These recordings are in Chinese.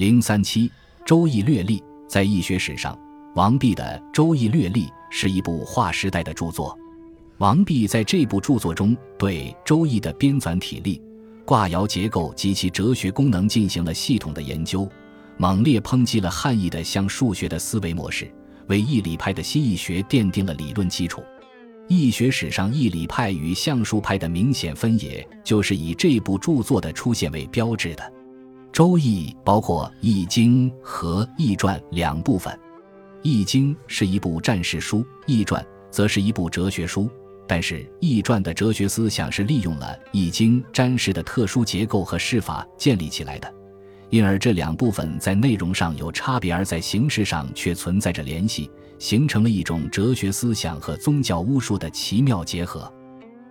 零三七《周易略历》在易学史上，王弼的《周易略历》是一部划时代的著作。王弼在这部著作中对周易的编纂体例、卦爻结构及其哲学功能进行了系统的研究，猛烈抨击了汉译的像数学的思维模式，为易理派的新易学奠定了理论基础。易学史上易理派与象数派的明显分野，就是以这部著作的出现为标志的。《周易》包括《易经》和《易传》两部分，《易经》是一部战事书，《易传》则是一部哲学书。但是，《易传》的哲学思想是利用了《易经》占事的特殊结构和事法建立起来的，因而这两部分在内容上有差别，而在形式上却存在着联系，形成了一种哲学思想和宗教巫术的奇妙结合。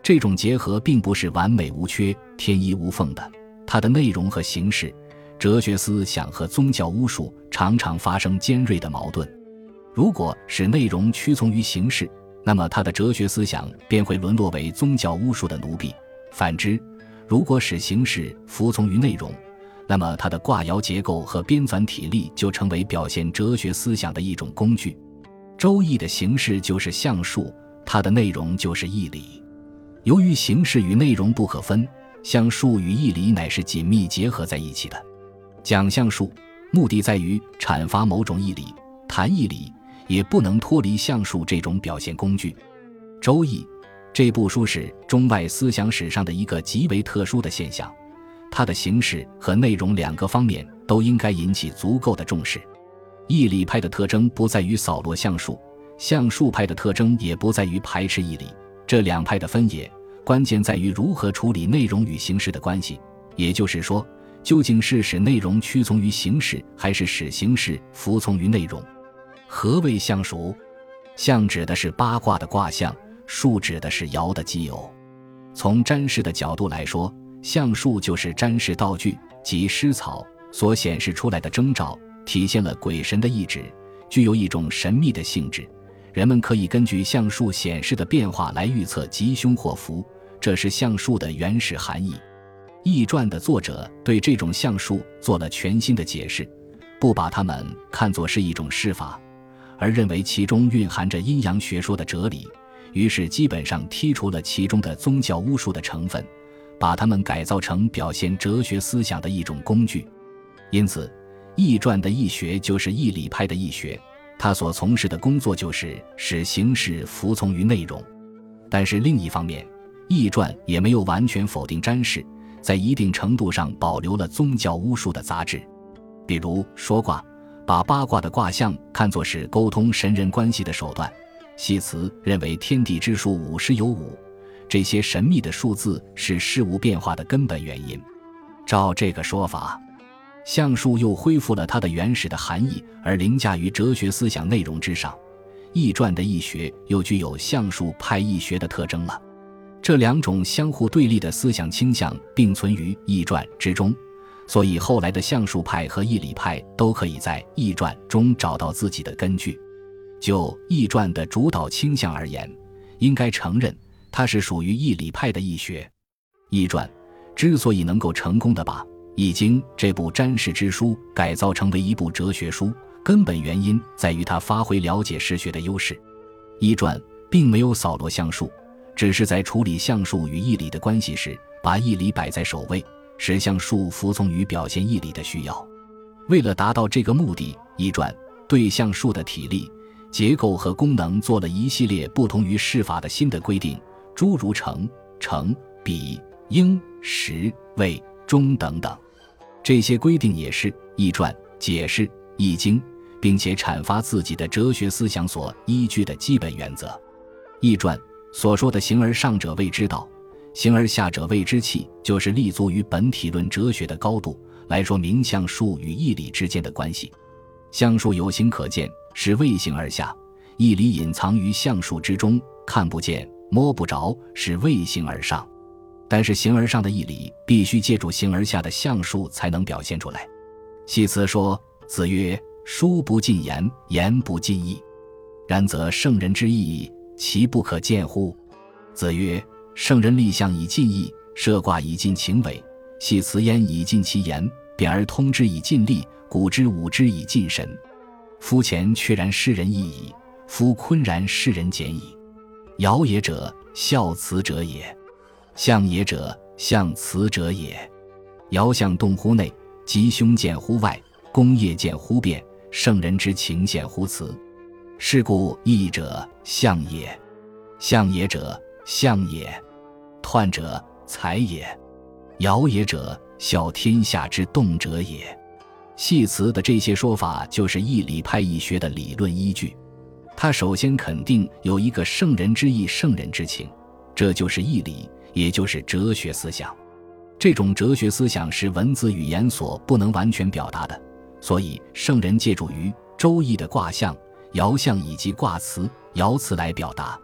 这种结合并不是完美无缺、天衣无缝的，它的内容和形式。哲学思想和宗教巫术常常发生尖锐的矛盾。如果使内容屈从于形式，那么他的哲学思想便会沦落为宗教巫术的奴婢；反之，如果使形式服从于内容，那么他的卦爻结构和编纂体例就成为表现哲学思想的一种工具。周易的形式就是象数，它的内容就是义理。由于形式与内容不可分，象数与义理乃是紧密结合在一起的。讲象数，目的在于阐发某种义理；谈义理，也不能脱离象数这种表现工具。《周易》这部书是中外思想史上的一个极为特殊的现象，它的形式和内容两个方面都应该引起足够的重视。义理派的特征不在于扫落象数，象数派的特征也不在于排斥义理。这两派的分野，关键在于如何处理内容与形式的关系，也就是说。究竟是使内容屈从于形式，还是使形式服从于内容？何谓象数？象指的是八卦的卦象，数指的是爻的奇偶。从占事的角度来说，象数就是占事道具及施草所显示出来的征兆，体现了鬼神的意志，具有一种神秘的性质。人们可以根据象数显示的变化来预测吉凶祸福，这是象数的原始含义。《易传》的作者对这种象数做了全新的解释，不把它们看作是一种施法，而认为其中蕴含着阴阳学说的哲理，于是基本上剔除了其中的宗教巫术的成分，把它们改造成表现哲学思想的一种工具。因此，《易传》的易学就是易理派的易学，他所从事的工作就是使形式服从于内容。但是另一方面，《易传》也没有完全否定占士。在一定程度上保留了宗教巫术的杂质，比如说卦，把八卦的卦象看作是沟通神人关系的手段；系辞认为天地之数五十有五，这些神秘的数字是事物变化的根本原因。照这个说法，象数又恢复了它的原始的含义，而凌驾于哲学思想内容之上。易传的易学又具有象数派易学的特征了。这两种相互对立的思想倾向并存于《易传》之中，所以后来的象数派和易理派都可以在《易传》中找到自己的根据。就《易传》的主导倾向而言，应该承认它是属于易理派的易学。《易传》之所以能够成功的把《易经》这部占事之书改造成为一部哲学书，根本原因在于它发挥了解实学的优势。《易传》并没有扫罗象数。只是在处理象数与义理的关系时，把义理摆在首位，使象数服从于表现义理的需要。为了达到这个目的，《易传》对象数的体力、结构和功能做了一系列不同于释法的新的规定，诸如成、成、比、应、时、位、中等等。这些规定也是《易传》解释《易经》并且阐发自己的哲学思想所依据的基本原则。《易传》。所说的“形而上者谓之道，形而下者谓之器”，就是立足于本体论哲学的高度来说明象数与义理之间的关系。象数有形可见，是谓形而下；义理隐藏于象数之中，看不见、摸不着，是谓形而上。但是形而上的义理必须借助形而下的象数才能表现出来。系辞说：“子曰：书不尽言，言不尽意。然则圣人之意。”其不可见乎？子曰：“圣人立象以尽意，设卦以尽情伪，系辞焉以尽其言，贬而通之以尽力，古之武之以尽神。夫前确然世人意矣，夫坤然世人简矣。尧也者，孝慈者也；象也者，象辞者也。尧象动乎内，吉凶见乎外，功业见乎变，圣人之情见乎辞。是故义者象也，象也者象也，彖者才也。尧也者，孝天下之动者也。系辞的这些说法，就是义理派义学的理论依据。他首先肯定有一个圣人之意、圣人之情，这就是义理，也就是哲学思想。这种哲学思想是文字语言所不能完全表达的，所以圣人借助于《周易》的卦象、爻象以及卦辞、爻辞来表达。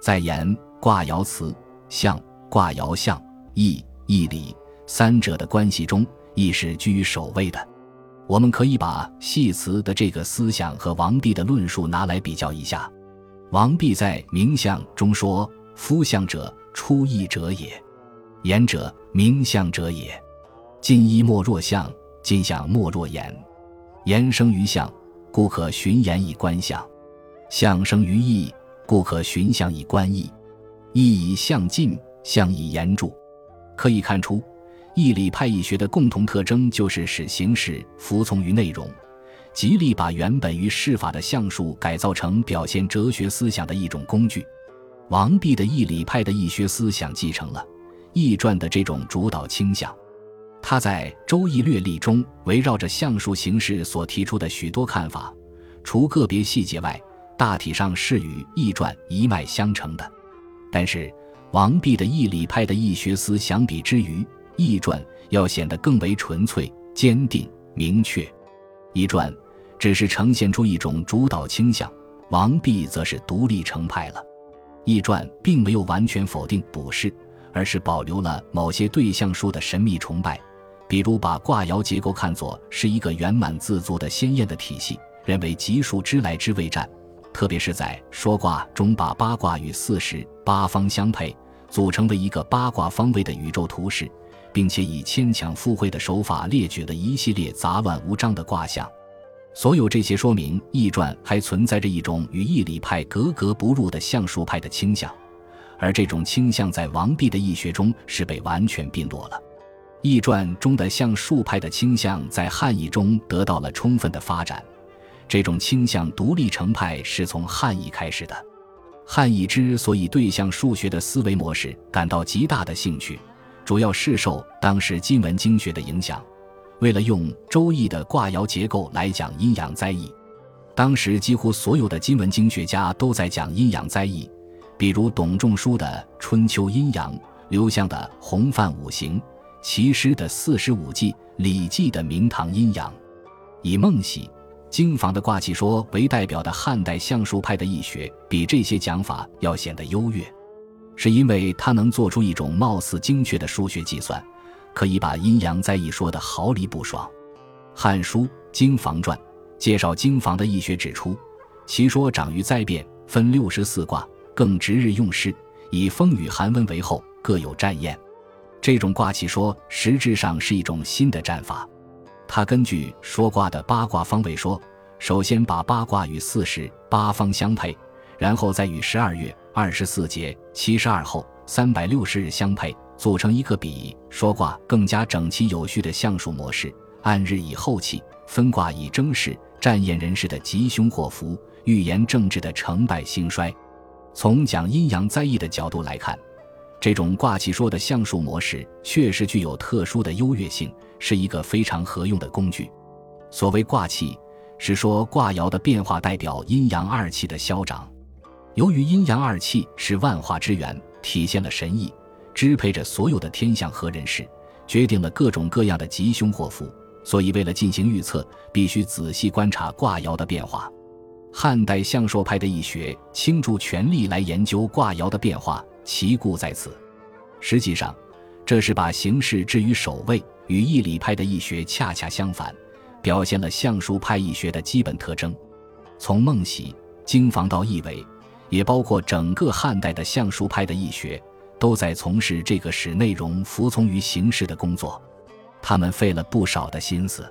在言卦爻辞、象卦爻象、义义理三者的关系中，义是居于首位的。我们可以把系辞的这个思想和王弼的论述拿来比较一下。王弼在《名相》中说：“夫相者，出义者也；言者，名相者也。近义莫若相，近相莫若言。言生于相，故可循言以观相；相生于义，故可循相以观义。义以相近，相以言著。”可以看出。义理派义学的共同特征就是使形式服从于内容，极力把原本于事法的象数改造成表现哲学思想的一种工具。王弼的义理派的义学思想继承了易传的这种主导倾向。他在《周易略历》中围绕着象数形式所提出的许多看法，除个别细节外，大体上是与易传一脉相承的。但是，王弼的义理派的义学思相比之余易传要显得更为纯粹、坚定、明确。易传只是呈现出一种主导倾向，王弼则是独立成派了。易传并没有完全否定卜筮，而是保留了某些对象数的神秘崇拜，比如把卦爻结构看作是一个圆满自足的鲜艳的体系，认为吉数之来之未战。特别是在说卦中，把八卦与四时八方相配，组成为一个八卦方位的宇宙图式。并且以牵强附会的手法列举了一系列杂乱无章的卦象，所有这些说明《易传》还存在着一种与易理派格格不入的象数派的倾向，而这种倾向在王弼的易学中是被完全并落了。《易传》中的象数派的倾向在汉译中得到了充分的发展，这种倾向独立成派是从汉译开始的。汉译之所以对象数学的思维模式感到极大的兴趣。主要是受当时金文经学的影响，为了用《周易》的卦爻结构来讲阴阳灾异，当时几乎所有的金文经学家都在讲阴阳灾异，比如董仲舒的《春秋阴阳》，刘向的《洪范五行》，齐师的《四十五计》，李济的《明堂阴阳》，以孟喜、经房的卦气说为代表的汉代相术派的易学，比这些讲法要显得优越。是因为他能做出一种貌似精确的数学计算，可以把阴阳灾异说得毫厘不爽。《汉书·经房传》介绍经房的易学指出，其说长于灾变，分六十四卦，更值日用事，以风雨寒温为后，各有战验。这种卦气说实质上是一种新的战法。他根据说卦的八卦方位说，首先把八卦与四时八方相配，然后再与十二月。二十四节七十二候三百六十日相配，组成一个比说卦更加整齐有序的象数模式。按日以后气，分卦以征势，占验人事的吉凶祸福，预言政治的成败兴衰。从讲阴阳灾异的角度来看，这种卦气说的象数模式确实具有特殊的优越性，是一个非常合用的工具。所谓卦气，是说卦爻的变化代表阴阳二气的消长。由于阴阳二气是万化之源，体现了神意，支配着所有的天象和人事，决定了各种各样的吉凶祸福，所以为了进行预测，必须仔细观察卦爻的变化。汉代象数派的易学倾注全力来研究卦爻的变化，其故在此。实际上，这是把形式置于首位，与易理派的易学恰恰相反，表现了相术派易学的基本特征。从孟喜、经房到易纬。也包括整个汉代的相术派的易学，都在从事这个使内容服从于形式的工作。他们费了不少的心思。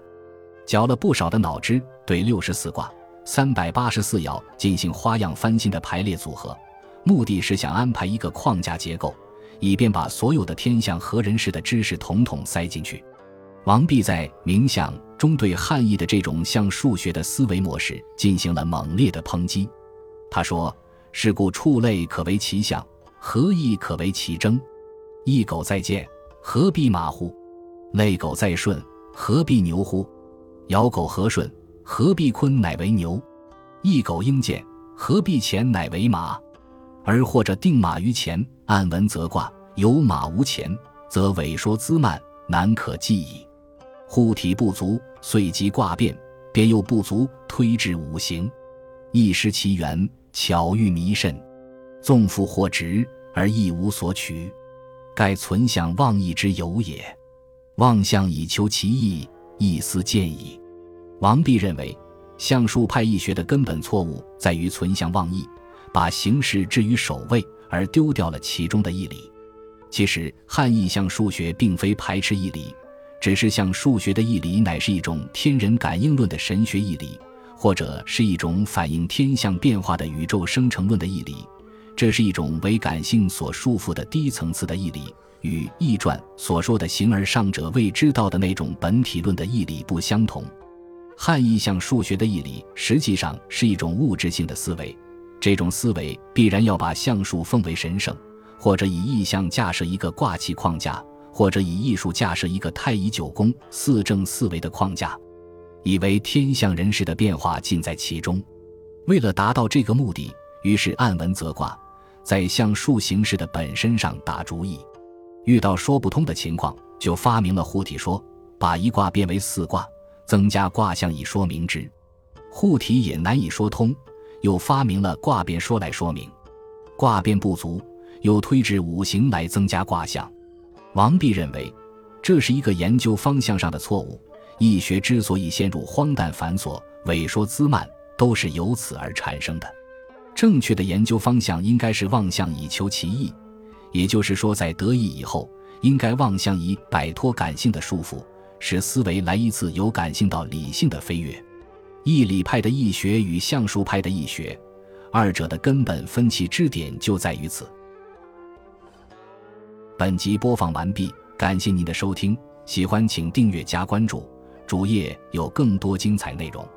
绞了不少的脑汁，对六十四卦、三百八十四爻进行花样翻新的排列组合，目的是想安排一个框架结构，以便把所有的天象和人事的知识统统塞进去。王弼在《冥想》中对汉译的这种像数学的思维模式进行了猛烈的抨击。他说：“是故畜类可为其象，何意可为其征？一狗在见，何必马乎？类狗在顺，何必牛乎？咬狗何顺，何必鲲乃为牛？一狗应见，何必钱乃为马？而或者定马于前，按文则卦，有马无前，则萎缩滋慢，难可计矣。”护体不足，遂即卦变，变又不足，推至五行，一失其源，巧遇弥甚，纵复或直而亦无所取，盖存想忘意之有也。妄象以求其意，意思见矣。王弼认为，象数派易学的根本错误在于存想忘意，把形式置于首位，而丢掉了其中的义理。其实，汉易象数学并非排斥义理。只是像数学的义理，乃是一种天人感应论的神学义理，或者是一种反映天象变化的宇宙生成论的义理。这是一种为感性所束缚的低层次的义理，与《易传》所说的“形而上者未知道”的那种本体论的义理不相同。汉意象数学的义理实际上是一种物质性的思维，这种思维必然要把象数奉为神圣，或者以意象架设一个卦气框架。或者以艺术架设一个太乙九宫四正四维的框架，以为天象人事的变化尽在其中。为了达到这个目的，于是按文则卦，在象数形式的本身上打主意。遇到说不通的情况，就发明了护体说，把一卦变为四卦，增加卦象以说明之。护体也难以说通，又发明了卦变说来说明。卦变不足，又推至五行来增加卦象。王弼认为，这是一个研究方向上的错误。易学之所以陷入荒诞繁琐、萎缩滋慢，都是由此而产生的。正确的研究方向应该是望向以求其意，也就是说，在得意以后，应该望向以摆脱感性的束缚，使思维来一次由感性到理性的飞跃。义理派的义学与相术派的义学，二者的根本分歧之点就在于此。本集播放完毕，感谢您的收听，喜欢请订阅加关注，主页有更多精彩内容。